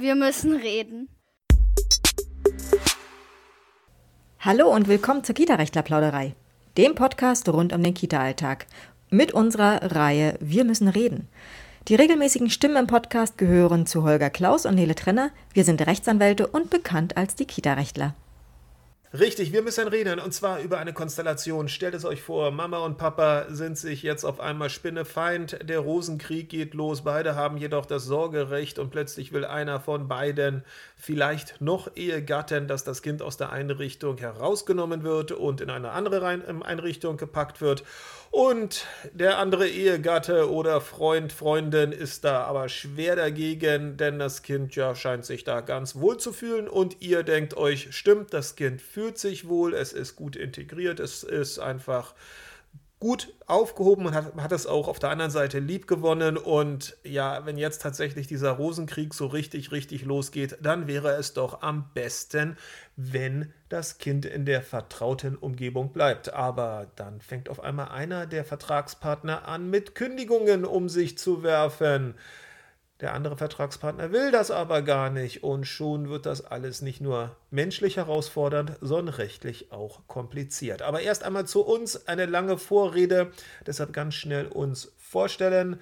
Wir müssen reden. Hallo und willkommen zur Kita-Rechtler-Plauderei, dem Podcast rund um den Kita-Alltag. Mit unserer Reihe Wir müssen reden. Die regelmäßigen Stimmen im Podcast gehören zu Holger Klaus und Nele Trenner. Wir sind Rechtsanwälte und bekannt als die Kita-Rechtler. Richtig, wir müssen reden und zwar über eine Konstellation. Stellt es euch vor, Mama und Papa sind sich jetzt auf einmal Spinnefeind, der Rosenkrieg geht los, beide haben jedoch das Sorgerecht und plötzlich will einer von beiden vielleicht noch Ehegatten, dass das Kind aus der Einrichtung herausgenommen wird und in eine andere Einrichtung gepackt wird. Und der andere Ehegatte oder Freund, Freundin ist da aber schwer dagegen, denn das Kind ja scheint sich da ganz wohl zu fühlen und ihr denkt euch, stimmt, das Kind fühlt sich wohl, es ist gut integriert, es ist einfach gut aufgehoben und hat, hat es auch auf der anderen Seite lieb gewonnen. Und ja, wenn jetzt tatsächlich dieser Rosenkrieg so richtig, richtig losgeht, dann wäre es doch am besten, wenn das Kind in der vertrauten Umgebung bleibt. Aber dann fängt auf einmal einer der Vertragspartner an, mit Kündigungen um sich zu werfen. Der andere Vertragspartner will das aber gar nicht und schon wird das alles nicht nur menschlich herausfordernd, sondern rechtlich auch kompliziert. Aber erst einmal zu uns eine lange Vorrede, deshalb ganz schnell uns vorstellen.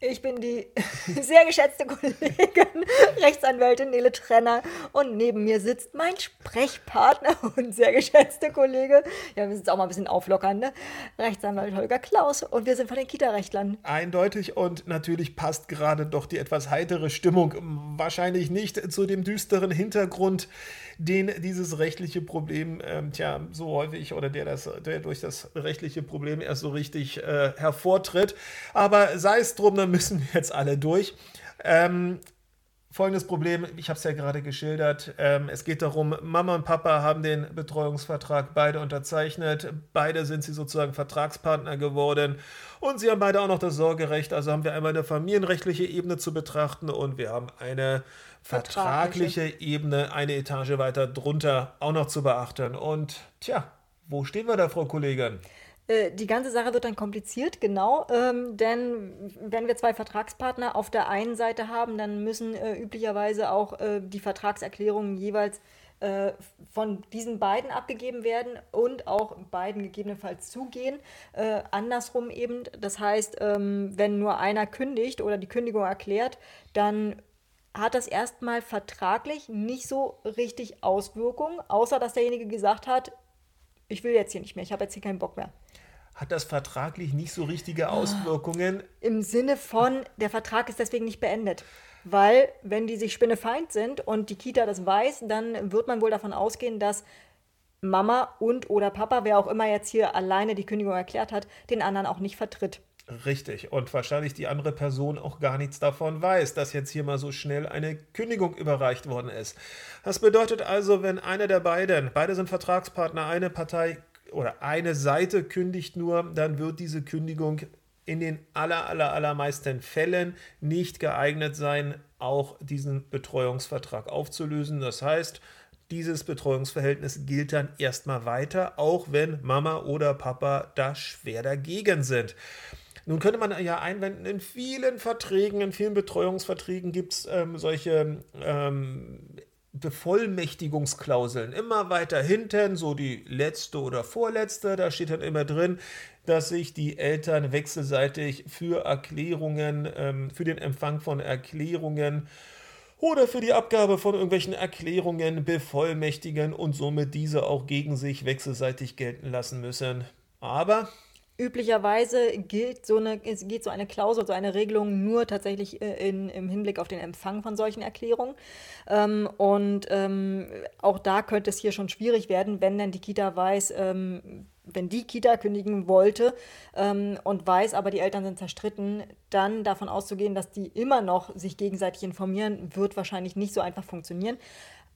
Ich bin die sehr geschätzte Kollegin, Rechtsanwältin Nele Trenner und neben mir sitzt mein Sprechpartner und sehr geschätzte Kollege, ja, wir müssen es auch mal ein bisschen auflockern, ne? Rechtsanwalt Holger Klaus und wir sind von den Kita-Rechtlern. Eindeutig und natürlich passt gerade doch die etwas heitere Stimmung wahrscheinlich nicht zu dem düsteren Hintergrund, den dieses rechtliche Problem, ähm, tja, so häufig oder der, das, der durch das rechtliche Problem erst so richtig äh, hervortritt. Aber sei es drum, dann müssen wir jetzt alle durch. Ähm, folgendes Problem, ich habe es ja gerade geschildert. Ähm, es geht darum, Mama und Papa haben den Betreuungsvertrag beide unterzeichnet. Beide sind sie sozusagen Vertragspartner geworden. Und sie haben beide auch noch das Sorgerecht. Also haben wir einmal eine familienrechtliche Ebene zu betrachten und wir haben eine vertragliche, vertragliche Ebene, eine Etage weiter drunter auch noch zu beachten. Und tja, wo stehen wir da, Frau Kollegin? Äh, die ganze Sache wird dann kompliziert, genau, ähm, denn wenn wir zwei Vertragspartner auf der einen Seite haben, dann müssen äh, üblicherweise auch äh, die Vertragserklärungen jeweils äh, von diesen beiden abgegeben werden und auch beiden gegebenenfalls zugehen. Äh, andersrum eben, das heißt, ähm, wenn nur einer kündigt oder die Kündigung erklärt, dann hat das erstmal vertraglich nicht so richtig Auswirkungen, außer dass derjenige gesagt hat, ich will jetzt hier nicht mehr, ich habe jetzt hier keinen Bock mehr hat das vertraglich nicht so richtige Auswirkungen. Im Sinne von, der Vertrag ist deswegen nicht beendet. Weil, wenn die sich spinnefeind sind und die Kita das weiß, dann wird man wohl davon ausgehen, dass Mama und oder Papa, wer auch immer jetzt hier alleine die Kündigung erklärt hat, den anderen auch nicht vertritt. Richtig. Und wahrscheinlich die andere Person auch gar nichts davon weiß, dass jetzt hier mal so schnell eine Kündigung überreicht worden ist. Das bedeutet also, wenn einer der beiden, beide sind Vertragspartner, eine Partei oder eine Seite kündigt nur, dann wird diese Kündigung in den aller, aller, allermeisten Fällen nicht geeignet sein, auch diesen Betreuungsvertrag aufzulösen. Das heißt, dieses Betreuungsverhältnis gilt dann erstmal weiter, auch wenn Mama oder Papa da schwer dagegen sind. Nun könnte man ja einwenden, in vielen Verträgen, in vielen Betreuungsverträgen gibt es ähm, solche ähm, Bevollmächtigungsklauseln. Immer weiter hinten, so die letzte oder vorletzte, da steht dann immer drin, dass sich die Eltern wechselseitig für Erklärungen, ähm, für den Empfang von Erklärungen oder für die Abgabe von irgendwelchen Erklärungen bevollmächtigen und somit diese auch gegen sich wechselseitig gelten lassen müssen. Aber Üblicherweise gilt so eine, geht so eine Klausel, so eine Regelung nur tatsächlich äh, in, im Hinblick auf den Empfang von solchen Erklärungen. Ähm, und ähm, auch da könnte es hier schon schwierig werden, wenn denn die Kita weiß, ähm, wenn die Kita kündigen wollte ähm, und weiß, aber die Eltern sind zerstritten, dann davon auszugehen, dass die immer noch sich gegenseitig informieren, wird wahrscheinlich nicht so einfach funktionieren.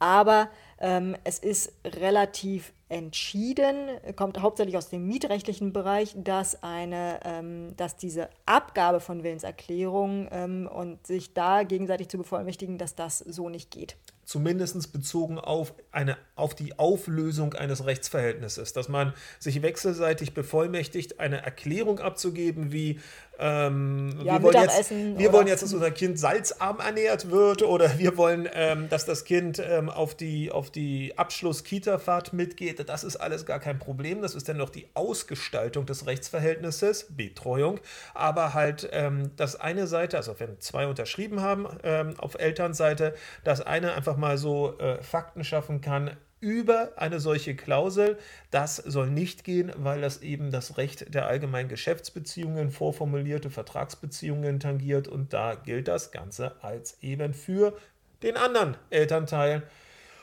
Aber ähm, es ist relativ entschieden, kommt hauptsächlich aus dem mietrechtlichen Bereich, dass, eine, ähm, dass diese Abgabe von Willenserklärungen ähm, und sich da gegenseitig zu bevollmächtigen, dass das so nicht geht. Zumindest bezogen auf, eine, auf die Auflösung eines Rechtsverhältnisses, dass man sich wechselseitig bevollmächtigt, eine Erklärung abzugeben, wie ähm, ja, wir, wollen jetzt, wir wollen jetzt, dass unser Kind salzarm ernährt wird oder wir wollen, ähm, dass das Kind ähm, auf die, auf die Abschluss-Kita-Fahrt mitgeht. Das ist alles gar kein Problem. Das ist dann noch die Ausgestaltung des Rechtsverhältnisses, Betreuung. Aber halt ähm, das eine Seite, also wenn zwei unterschrieben haben ähm, auf Elternseite, das eine einfach mal so äh, Fakten schaffen kann, über eine solche Klausel. Das soll nicht gehen, weil das eben das Recht der allgemeinen Geschäftsbeziehungen, vorformulierte Vertragsbeziehungen tangiert und da gilt das Ganze als eben für den anderen Elternteil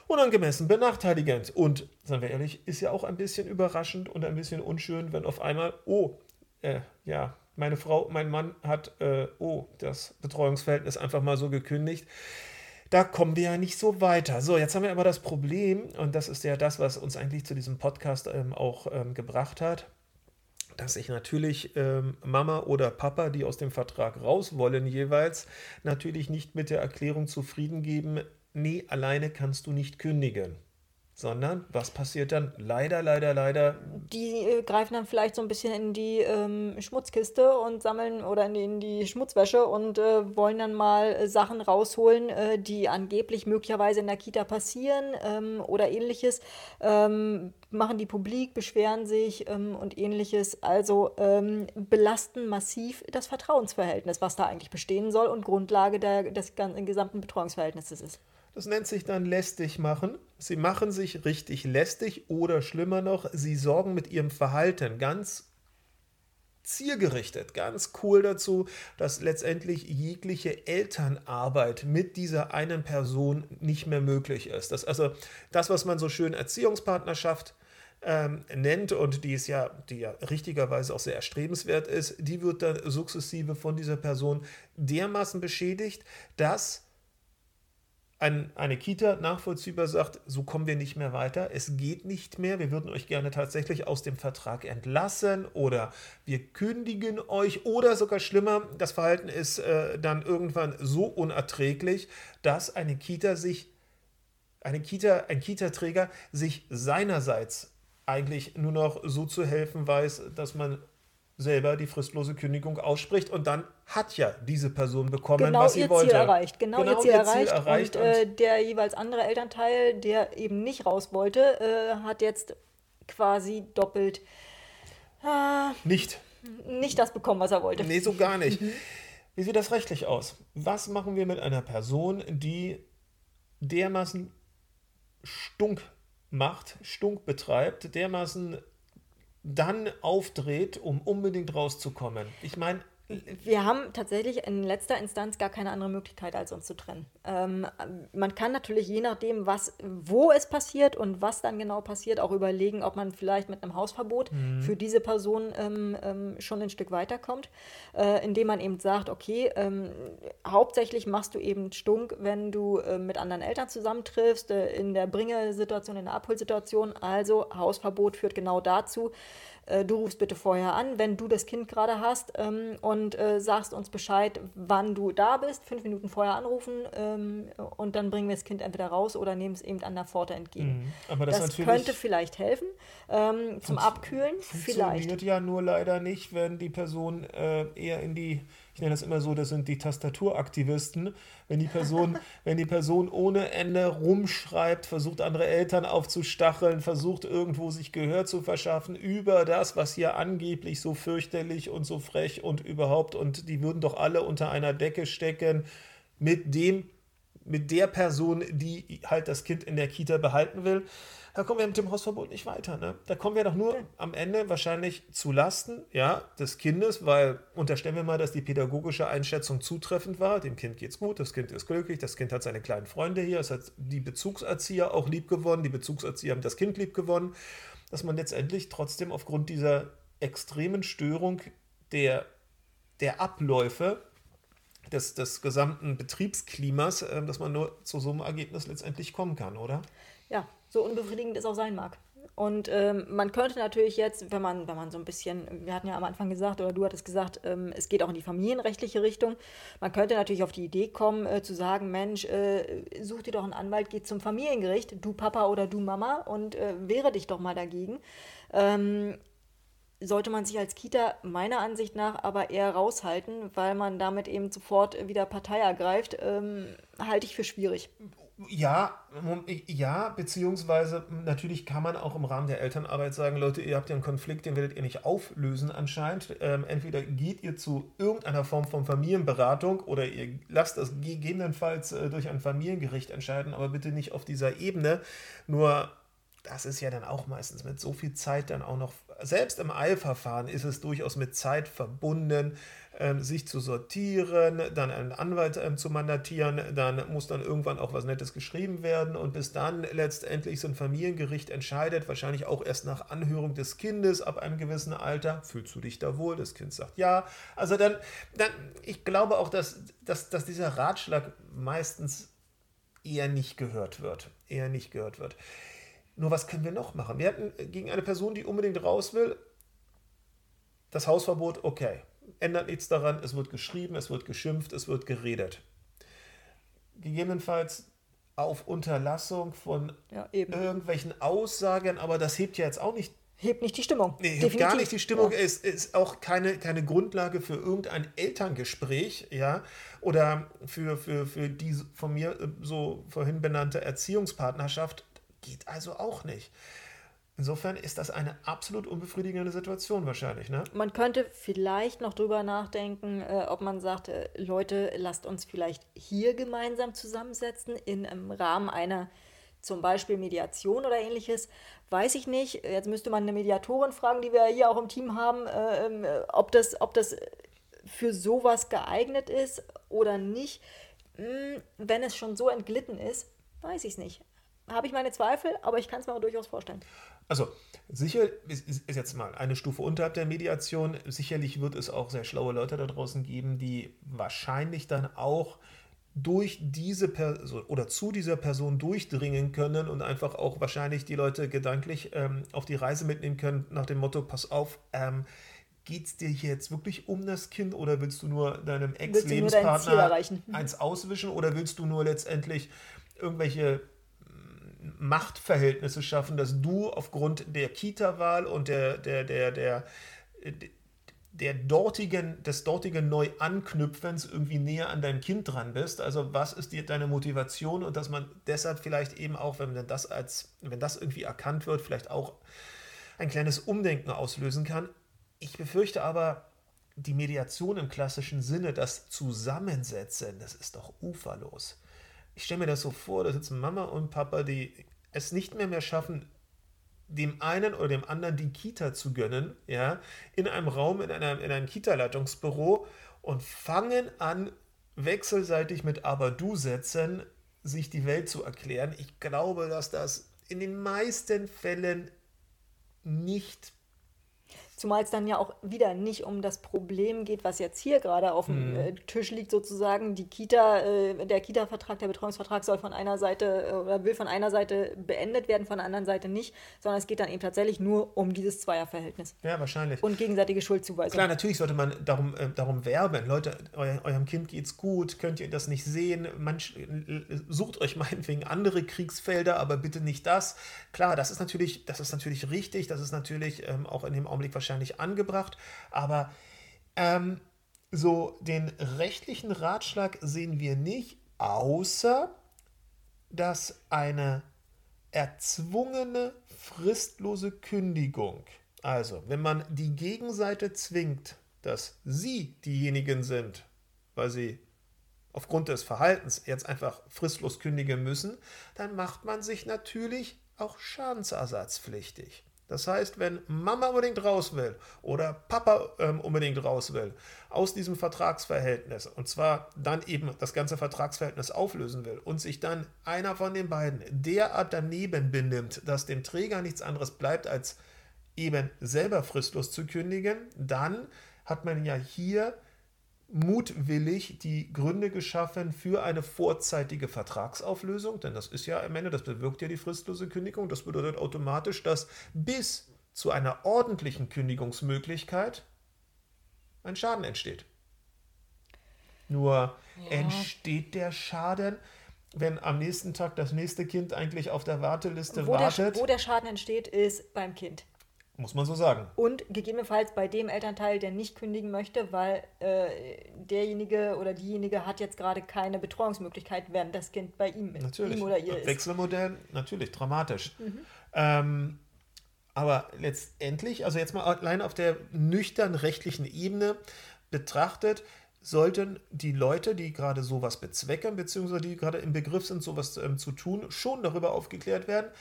unangemessen benachteiligend. Und, seien wir ehrlich, ist ja auch ein bisschen überraschend und ein bisschen unschön, wenn auf einmal, oh, äh, ja, meine Frau, mein Mann hat, äh, oh, das Betreuungsverhältnis einfach mal so gekündigt da kommen wir ja nicht so weiter. So, jetzt haben wir aber das Problem, und das ist ja das, was uns eigentlich zu diesem Podcast ähm, auch ähm, gebracht hat, dass sich natürlich ähm, Mama oder Papa, die aus dem Vertrag raus wollen jeweils, natürlich nicht mit der Erklärung zufrieden geben, nee, alleine kannst du nicht kündigen sondern was passiert dann? Leider, leider, leider. Die äh, greifen dann vielleicht so ein bisschen in die ähm, Schmutzkiste und sammeln oder in die, in die Schmutzwäsche und äh, wollen dann mal äh, Sachen rausholen, äh, die angeblich möglicherweise in der Kita passieren ähm, oder ähnliches. Ähm, machen die publik, beschweren sich ähm, und ähnliches. Also ähm, belasten massiv das Vertrauensverhältnis, was da eigentlich bestehen soll und Grundlage der, des gesamten Betreuungsverhältnisses ist. Das nennt sich dann lästig machen. Sie machen sich richtig lästig oder schlimmer noch, sie sorgen mit ihrem Verhalten ganz zielgerichtet, ganz cool dazu, dass letztendlich jegliche Elternarbeit mit dieser einen Person nicht mehr möglich ist. Das, also das, was man so schön Erziehungspartnerschaft ähm, nennt und die ist ja, die ja richtigerweise auch sehr erstrebenswert ist, die wird dann sukzessive von dieser Person dermaßen beschädigt, dass ein, eine Kita nachvollziehbar sagt, so kommen wir nicht mehr weiter, es geht nicht mehr, wir würden euch gerne tatsächlich aus dem Vertrag entlassen oder wir kündigen euch oder sogar schlimmer, das Verhalten ist äh, dann irgendwann so unerträglich, dass eine Kita sich, eine Kita, ein Kita-Träger sich seinerseits eigentlich nur noch so zu helfen weiß, dass man selber die fristlose Kündigung ausspricht und dann hat ja diese Person bekommen, genau was sie ihr wollte. Ziel erreicht. Genau, genau ihr Ziel, ihr Ziel erreicht. erreicht. Und, und äh, der jeweils andere Elternteil, der eben nicht raus wollte, äh, hat jetzt quasi doppelt äh, nicht. nicht das bekommen, was er wollte. Nee, so gar nicht. Mhm. Wie sieht das rechtlich aus? Was machen wir mit einer Person, die dermaßen Stunk macht, Stunk betreibt, dermaßen dann aufdreht, um unbedingt rauszukommen. Ich meine, wir haben tatsächlich in letzter Instanz gar keine andere Möglichkeit, als uns zu trennen. Ähm, man kann natürlich je nachdem, was, wo es passiert und was dann genau passiert, auch überlegen, ob man vielleicht mit einem Hausverbot mhm. für diese Person ähm, ähm, schon ein Stück weiterkommt, äh, indem man eben sagt, okay, ähm, hauptsächlich machst du eben Stunk, wenn du äh, mit anderen Eltern zusammentriffst, äh, in der Bringersituation, in der Abholsituation. Also Hausverbot führt genau dazu, äh, du rufst bitte vorher an, wenn du das Kind gerade hast ähm, und äh, sagst uns Bescheid, wann du da bist. Fünf Minuten vorher anrufen ähm, und dann bringen wir das Kind entweder raus oder nehmen es eben an der Pforte entgegen. Mhm. Aber das, das könnte vielleicht helfen ähm, zum Abkühlen. Vielleicht. Funktioniert ja nur leider nicht, wenn die Person äh, eher in die ich nenne das immer so, das sind die Tastaturaktivisten, wenn die Person, wenn die Person ohne Ende rumschreibt, versucht andere Eltern aufzustacheln, versucht irgendwo sich Gehör zu verschaffen über das, was hier angeblich so fürchterlich und so frech und überhaupt und die würden doch alle unter einer Decke stecken mit dem mit der Person, die halt das Kind in der Kita behalten will da kommen wir mit dem Hausverbot nicht weiter. Ne? Da kommen wir doch nur ja. am Ende wahrscheinlich zu Lasten ja, des Kindes, weil unterstellen wir mal, dass die pädagogische Einschätzung zutreffend war. Dem Kind geht's gut, das Kind ist glücklich, das Kind hat seine kleinen Freunde hier, es hat die Bezugserzieher auch lieb gewonnen, die Bezugserzieher haben das Kind lieb gewonnen, dass man letztendlich trotzdem aufgrund dieser extremen Störung der, der Abläufe des, des gesamten Betriebsklimas, äh, dass man nur zu so einem Ergebnis letztendlich kommen kann, oder? Ja, so unbefriedigend es auch sein mag. Und ähm, man könnte natürlich jetzt, wenn man, wenn man so ein bisschen, wir hatten ja am Anfang gesagt, oder du hattest gesagt, ähm, es geht auch in die familienrechtliche Richtung, man könnte natürlich auf die Idee kommen, äh, zu sagen, Mensch, äh, such dir doch einen Anwalt, geh zum Familiengericht, du Papa oder du Mama und äh, wehre dich doch mal dagegen. Ähm, sollte man sich als Kita meiner Ansicht nach aber eher raushalten, weil man damit eben sofort wieder Partei ergreift, ähm, halte ich für schwierig. Ja, ja, beziehungsweise natürlich kann man auch im Rahmen der Elternarbeit sagen, Leute, ihr habt ja einen Konflikt, den werdet ihr nicht auflösen anscheinend. Ähm, entweder geht ihr zu irgendeiner Form von Familienberatung oder ihr lasst das gegebenenfalls äh, durch ein Familiengericht entscheiden, aber bitte nicht auf dieser Ebene. Nur das ist ja dann auch meistens mit so viel Zeit dann auch noch, selbst im Eilverfahren ist es durchaus mit Zeit verbunden, ähm, sich zu sortieren, dann einen Anwalt ähm, zu mandatieren, dann muss dann irgendwann auch was Nettes geschrieben werden und bis dann letztendlich so ein Familiengericht entscheidet, wahrscheinlich auch erst nach Anhörung des Kindes ab einem gewissen Alter, fühlst du dich da wohl? Das Kind sagt ja. Also dann, dann ich glaube auch, dass, dass, dass dieser Ratschlag meistens eher nicht gehört wird. Eher nicht gehört wird. Nur was können wir noch machen? Wir hatten gegen eine Person, die unbedingt raus will, das Hausverbot, okay. Ändert nichts daran, es wird geschrieben, es wird geschimpft, es wird geredet. Gegebenenfalls auf Unterlassung von ja, irgendwelchen Aussagen, aber das hebt ja jetzt auch nicht. Hebt nicht die Stimmung. Nee, hebt Definitiv. gar nicht die Stimmung. Ja. Es ist auch keine, keine Grundlage für irgendein Elterngespräch, ja, oder für, für, für die von mir äh, so vorhin benannte Erziehungspartnerschaft Geht also auch nicht. Insofern ist das eine absolut unbefriedigende Situation wahrscheinlich. Ne? Man könnte vielleicht noch drüber nachdenken, äh, ob man sagt, äh, Leute, lasst uns vielleicht hier gemeinsam zusammensetzen in, im Rahmen einer zum Beispiel Mediation oder ähnliches. Weiß ich nicht. Jetzt müsste man eine Mediatorin fragen, die wir hier auch im Team haben, äh, ähm, ob, das, ob das für sowas geeignet ist oder nicht. Hm, wenn es schon so entglitten ist, weiß ich es nicht habe ich meine Zweifel, aber ich kann es mir auch durchaus vorstellen. Also, sicher ist, ist, jetzt mal eine Stufe unterhalb der Mediation. Sicherlich wird es auch sehr schlaue Leute da draußen geben, die wahrscheinlich dann auch durch diese Person oder zu dieser Person durchdringen können und einfach auch wahrscheinlich die Leute gedanklich ähm, auf die Reise mitnehmen können, nach dem Motto: Pass auf, ähm, geht es dir jetzt wirklich um das Kind oder willst du nur deinem Ex-Lebenspartner eins auswischen oder willst du nur letztendlich irgendwelche Machtverhältnisse schaffen, dass du aufgrund der Kita-Wahl und der, der, der, der, der dortigen, des dortigen Neuanknüpfens irgendwie näher an dein Kind dran bist. Also was ist dir deine Motivation und dass man deshalb vielleicht eben auch, wenn das als, wenn das irgendwie erkannt wird, vielleicht auch ein kleines Umdenken auslösen kann. Ich befürchte aber, die Mediation im klassischen Sinne, das Zusammensetzen, das ist doch uferlos ich stelle mir das so vor, da sitzen Mama und Papa, die es nicht mehr mehr schaffen, dem einen oder dem anderen die Kita zu gönnen, ja, in einem Raum, in, einer, in einem Kita-Leitungsbüro und fangen an, wechselseitig mit Aber-Du-Sätzen sich die Welt zu erklären. Ich glaube, dass das in den meisten Fällen nicht Zumal es dann ja auch wieder nicht um das Problem geht, was jetzt hier gerade auf dem mhm. Äh, Tisch liegt, sozusagen. Die Kita, äh, der Kita-Vertrag, der Betreuungsvertrag soll von einer Seite äh, oder will von einer Seite beendet werden, von der anderen Seite nicht, sondern es geht dann eben tatsächlich nur um dieses Zweierverhältnis. Ja, wahrscheinlich. Und gegenseitige Schuldzuweisung. Klar, natürlich sollte man darum, äh, darum werben. Leute, euer, eurem Kind geht's gut, könnt ihr das nicht sehen? Manch, sucht euch meinetwegen andere Kriegsfelder, aber bitte nicht das. Klar, das ist natürlich, das ist natürlich richtig, das ist natürlich ähm, auch in dem Augenblick wahrscheinlich wahrscheinlich angebracht, aber ähm, so den rechtlichen Ratschlag sehen wir nicht, außer dass eine erzwungene fristlose Kündigung, also wenn man die Gegenseite zwingt, dass sie diejenigen sind, weil sie aufgrund des Verhaltens jetzt einfach fristlos kündigen müssen, dann macht man sich natürlich auch schadensersatzpflichtig. Das heißt, wenn Mama unbedingt raus will oder Papa ähm, unbedingt raus will aus diesem Vertragsverhältnis und zwar dann eben das ganze Vertragsverhältnis auflösen will und sich dann einer von den beiden derart daneben benimmt, dass dem Träger nichts anderes bleibt, als eben selber fristlos zu kündigen, dann hat man ja hier mutwillig die Gründe geschaffen für eine vorzeitige Vertragsauflösung, denn das ist ja am Ende, das bewirkt ja die fristlose Kündigung. Das bedeutet automatisch, dass bis zu einer ordentlichen Kündigungsmöglichkeit ein Schaden entsteht. Nur ja. entsteht der Schaden, wenn am nächsten Tag das nächste Kind eigentlich auf der Warteliste wo wartet. Der, wo der Schaden entsteht, ist beim Kind. Muss man so sagen. Und gegebenenfalls bei dem Elternteil, der nicht kündigen möchte, weil äh, derjenige oder diejenige hat jetzt gerade keine Betreuungsmöglichkeit, während das Kind bei ihm, natürlich. ihm oder ihr ist. Wechselmodell, natürlich, dramatisch. Mhm. Ähm, aber letztendlich, also jetzt mal allein auf der nüchtern rechtlichen Ebene betrachtet, sollten die Leute, die gerade sowas bezwecken, beziehungsweise die gerade im Begriff sind, sowas ähm, zu tun, schon darüber aufgeklärt werden,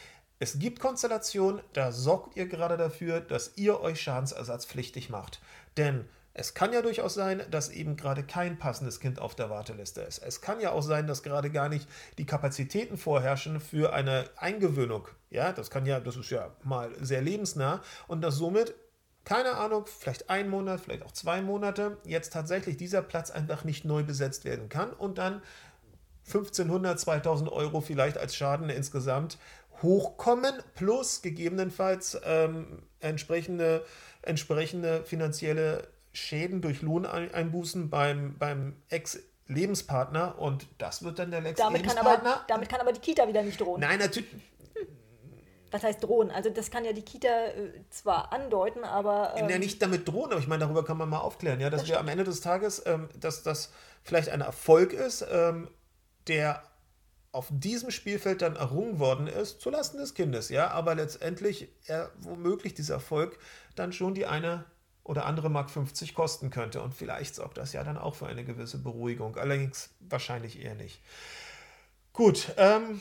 es gibt Konstellationen, da sorgt ihr gerade dafür, dass ihr euch schadensersatzpflichtig macht. Denn es kann ja durchaus sein, dass eben gerade kein passendes Kind auf der Warteliste ist. Es kann ja auch sein, dass gerade gar nicht die Kapazitäten vorherrschen für eine Eingewöhnung. Ja, das kann ja, das ist ja mal sehr lebensnah und dass somit keine Ahnung, vielleicht ein Monat, vielleicht auch zwei Monate, jetzt tatsächlich dieser Platz einfach nicht neu besetzt werden kann und dann 1500, 2000 Euro vielleicht als Schaden insgesamt hochkommen, plus gegebenenfalls ähm, entsprechende, entsprechende finanzielle Schäden durch Lohneinbußen beim, beim Ex-Lebenspartner und das wird dann der Ex-Lebenspartner. Damit kann aber die Kita wieder nicht drohen. Nein, natürlich. Was heißt drohen? Also das kann ja die Kita äh, zwar andeuten, aber... Ähm, ja, nicht damit drohen, aber ich meine, darüber kann man mal aufklären, ja, dass das wir am Ende des Tages, ähm, dass das vielleicht ein Erfolg ist, ähm, der auf diesem Spielfeld dann errungen worden ist, zulasten des Kindes, ja, aber letztendlich er womöglich dieser Erfolg dann schon die eine oder andere Mark 50 kosten könnte. Und vielleicht sorgt das ja dann auch für eine gewisse Beruhigung. Allerdings wahrscheinlich eher nicht. Gut, ähm,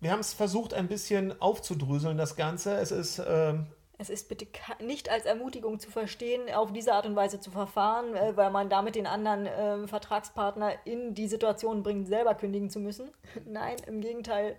wir haben es versucht, ein bisschen aufzudröseln, das Ganze. Es ist ähm, es ist bitte nicht als Ermutigung zu verstehen, auf diese Art und Weise zu verfahren, äh, weil man damit den anderen äh, Vertragspartner in die Situation bringt, selber kündigen zu müssen. Nein, im Gegenteil,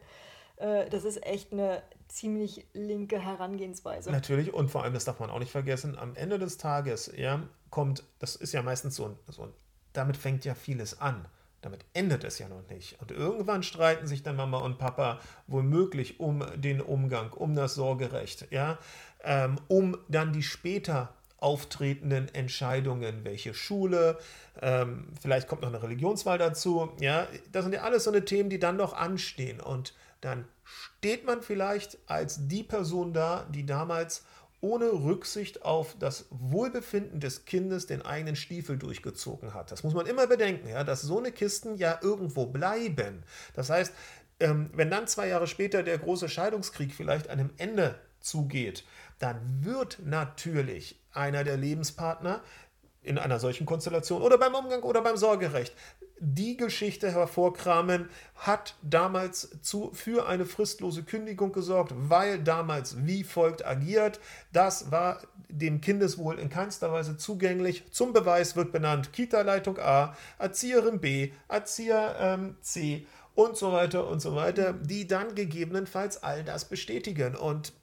äh, das ist echt eine ziemlich linke Herangehensweise. Natürlich, und vor allem, das darf man auch nicht vergessen, am Ende des Tages ja, kommt, das ist ja meistens so so damit fängt ja vieles an. Damit endet es ja noch nicht. Und irgendwann streiten sich dann Mama und Papa womöglich um den Umgang, um das Sorgerecht, ja, ähm, um dann die später auftretenden Entscheidungen, welche Schule, ähm, vielleicht kommt noch eine Religionswahl dazu, ja, das sind ja alles so eine Themen, die dann noch anstehen und dann steht man vielleicht als die Person da, die damals ohne Rücksicht auf das Wohlbefinden des Kindes den eigenen Stiefel durchgezogen hat. Das muss man immer bedenken, ja, dass so eine Kisten ja irgendwo bleiben. Das heißt, ähm, wenn dann zwei Jahre später der große Scheidungskrieg vielleicht einem Ende zugeht, dann wird natürlich einer der Lebenspartner in einer solchen Konstellation oder beim Umgang oder beim Sorgerecht die Geschichte hervorkramen, hat damals zu, für eine fristlose Kündigung gesorgt, weil damals wie folgt agiert. Das war dem Kindeswohl in keinster Weise zugänglich. Zum Beweis wird benannt Kita-Leitung A, Erzieherin B, Erzieher ähm, C und so weiter und so weiter, die dann gegebenenfalls all das bestätigen und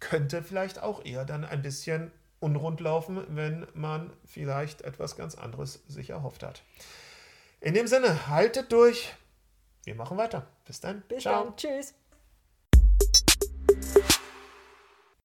könnte vielleicht auch eher dann ein bisschen unrund laufen, wenn man vielleicht etwas ganz anderes sich erhofft hat. In dem Sinne, haltet durch. Wir machen weiter. Bis dann. Bis Ciao. dann. Tschüss.